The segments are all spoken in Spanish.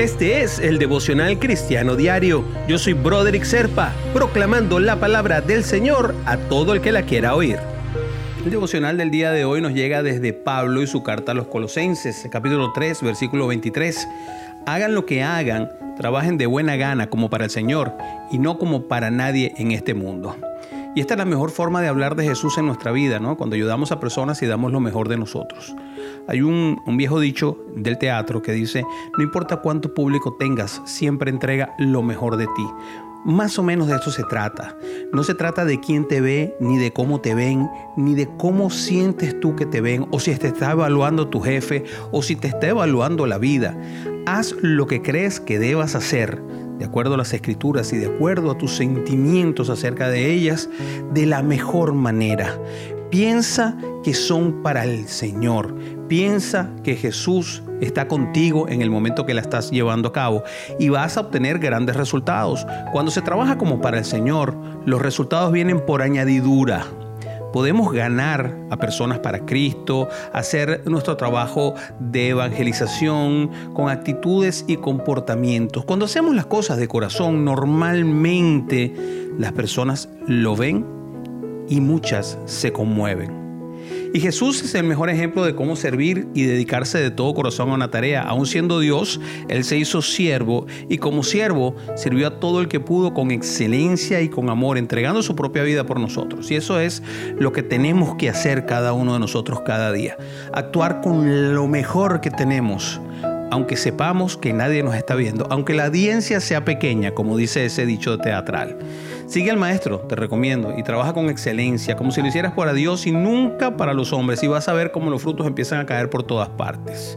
Este es el devocional cristiano diario. Yo soy Broderick Serpa, proclamando la palabra del Señor a todo el que la quiera oír. El devocional del día de hoy nos llega desde Pablo y su carta a los Colosenses, capítulo 3, versículo 23. Hagan lo que hagan, trabajen de buena gana como para el Señor y no como para nadie en este mundo. Y esta es la mejor forma de hablar de Jesús en nuestra vida, ¿no? Cuando ayudamos a personas y damos lo mejor de nosotros. Hay un, un, viejo dicho del teatro que dice, no importa cuánto público tengas, siempre entrega lo mejor de ti. Más o menos de eso se trata. No se trata de quién te ve, ni de cómo te ven, ni de cómo sientes tú que te ven, o si te está evaluando tu jefe, o si te está evaluando la vida. Haz lo que crees que debas hacer de acuerdo a las escrituras y de acuerdo a tus sentimientos acerca de ellas, de la mejor manera. Piensa que son para el Señor. Piensa que Jesús está contigo en el momento que la estás llevando a cabo y vas a obtener grandes resultados. Cuando se trabaja como para el Señor, los resultados vienen por añadidura podemos ganar a personas para Cristo, hacer nuestro trabajo de evangelización con actitudes y comportamientos. Cuando hacemos las cosas de corazón, normalmente las personas lo ven y muchas se conmueven. Y Jesús es el mejor ejemplo de cómo servir y dedicarse de todo corazón a una tarea. Aun siendo Dios, Él se hizo siervo y como siervo sirvió a todo el que pudo con excelencia y con amor, entregando su propia vida por nosotros. Y eso es lo que tenemos que hacer cada uno de nosotros cada día. Actuar con lo mejor que tenemos aunque sepamos que nadie nos está viendo, aunque la audiencia sea pequeña, como dice ese dicho teatral. Sigue al maestro, te recomiendo, y trabaja con excelencia, como si lo hicieras para Dios y nunca para los hombres, y vas a ver cómo los frutos empiezan a caer por todas partes.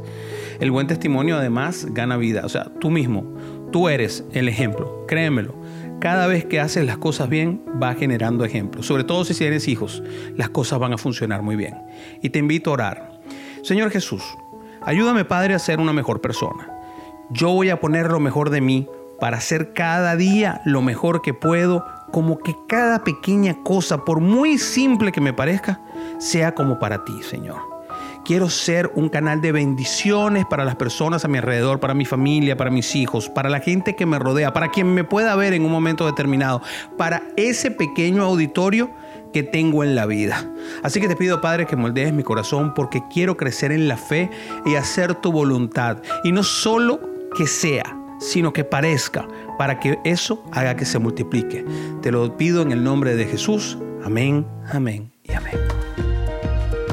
El buen testimonio además gana vida, o sea, tú mismo, tú eres el ejemplo, créemelo. Cada vez que haces las cosas bien, va generando ejemplos. Sobre todo si tienes hijos, las cosas van a funcionar muy bien. Y te invito a orar. Señor Jesús, Ayúdame, Padre, a ser una mejor persona. Yo voy a poner lo mejor de mí para hacer cada día lo mejor que puedo, como que cada pequeña cosa, por muy simple que me parezca, sea como para ti, Señor. Quiero ser un canal de bendiciones para las personas a mi alrededor, para mi familia, para mis hijos, para la gente que me rodea, para quien me pueda ver en un momento determinado, para ese pequeño auditorio que tengo en la vida. Así que te pido, Padre, que moldees mi corazón porque quiero crecer en la fe y hacer tu voluntad. Y no solo que sea, sino que parezca, para que eso haga que se multiplique. Te lo pido en el nombre de Jesús. Amén, amén y amén.